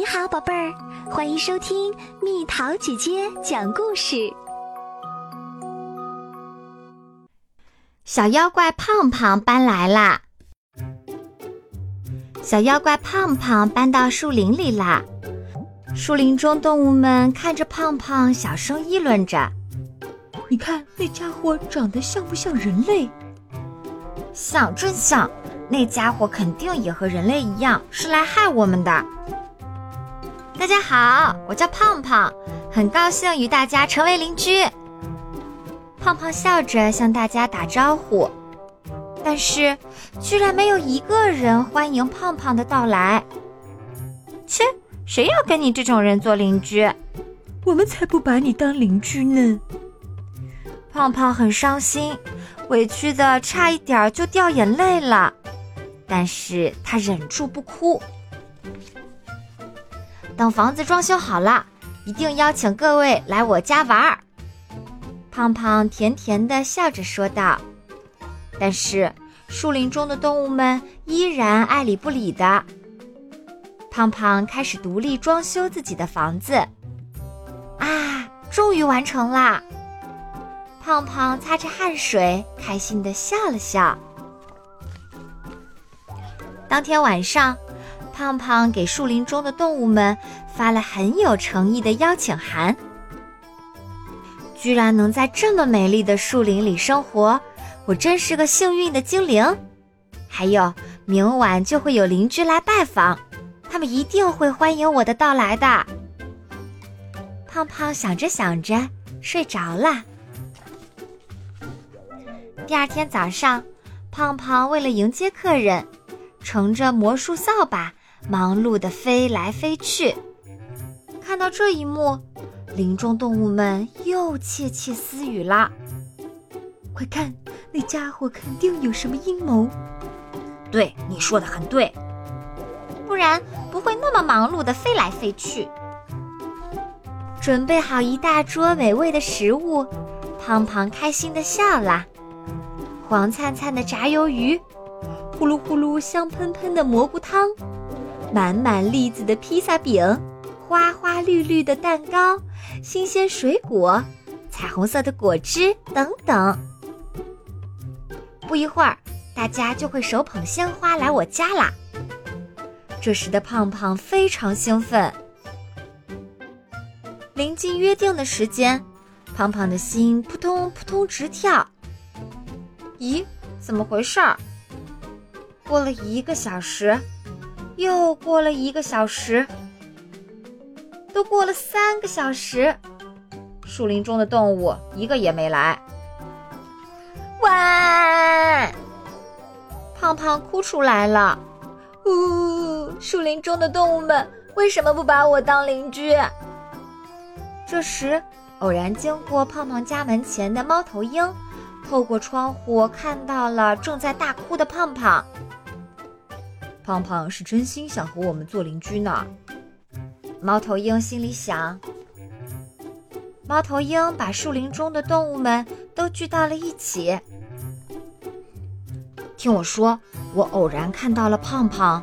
你好，宝贝儿，欢迎收听蜜桃姐姐讲故事。小妖怪胖胖搬来啦！小妖怪胖胖搬到树林里啦。树林中动物们看着胖胖，小声议论着：“你看那家伙长得像不像人类？像，真像！那家伙肯定也和人类一样，是来害我们的。”大家好，我叫胖胖，很高兴与大家成为邻居。胖胖笑着向大家打招呼，但是居然没有一个人欢迎胖胖的到来。切，谁要跟你这种人做邻居？我们才不把你当邻居呢！胖胖很伤心，委屈的差一点就掉眼泪了，但是他忍住不哭。等房子装修好了，一定邀请各位来我家玩儿。胖胖甜甜的笑着说道。但是树林中的动物们依然爱理不理的。胖胖开始独立装修自己的房子。啊，终于完成啦！胖胖擦着汗水，开心的笑了笑。当天晚上。胖胖给树林中的动物们发了很有诚意的邀请函。居然能在这么美丽的树林里生活，我真是个幸运的精灵。还有，明晚就会有邻居来拜访，他们一定会欢迎我的到来的。胖胖想着想着睡着了。第二天早上，胖胖为了迎接客人，乘着魔术扫把。忙碌地飞来飞去，看到这一幕，林中动物们又窃窃私语啦。快看，那家伙肯定有什么阴谋。对，你说的很对，不然不会那么忙碌地飞来飞去。准备好一大桌美味的食物，胖胖开心地笑了。黄灿灿的炸鱿鱼，呼噜呼噜香喷喷的蘑菇汤。满满栗子的披萨饼，花花绿绿的蛋糕，新鲜水果，彩虹色的果汁等等。不一会儿，大家就会手捧鲜花来我家啦。这时的胖胖非常兴奋。临近约定的时间，胖胖的心扑通扑通直跳。咦，怎么回事儿？过了一个小时。又过了一个小时，都过了三个小时，树林中的动物一个也没来。哇！胖胖哭出来了。呜！树林中的动物们为什么不把我当邻居？这时，偶然经过胖胖家门前的猫头鹰，透过窗户看到了正在大哭的胖胖。胖胖是真心想和我们做邻居呢，猫头鹰心里想。猫头鹰把树林中的动物们都聚到了一起。听我说，我偶然看到了胖胖。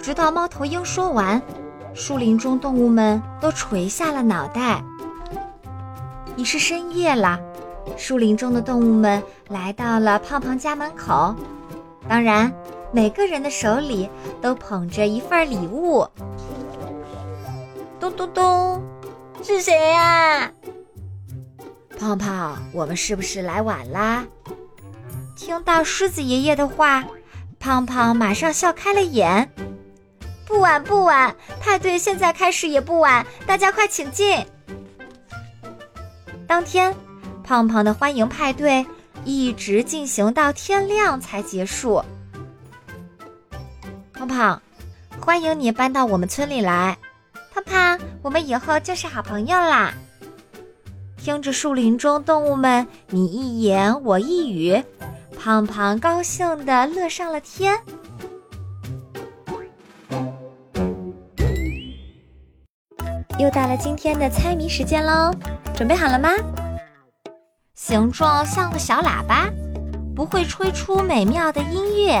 直到猫头鹰说完，树林中动物们都垂下了脑袋。已是深夜了，树林中的动物们来到了胖胖家门口，当然。每个人的手里都捧着一份礼物。咚咚咚，是谁呀？胖胖，我们是不是来晚啦？听到狮子爷爷的话，胖胖马上笑开了眼。不晚不晚，派对现在开始也不晚，大家快请进。当天，胖胖的欢迎派对一直进行到天亮才结束。胖胖，欢迎你搬到我们村里来。胖胖，我们以后就是好朋友啦。听着树林中动物们你一言我一语，胖胖高兴的乐上了天。又到了今天的猜谜时间喽，准备好了吗？形状像个小喇叭，不会吹出美妙的音乐。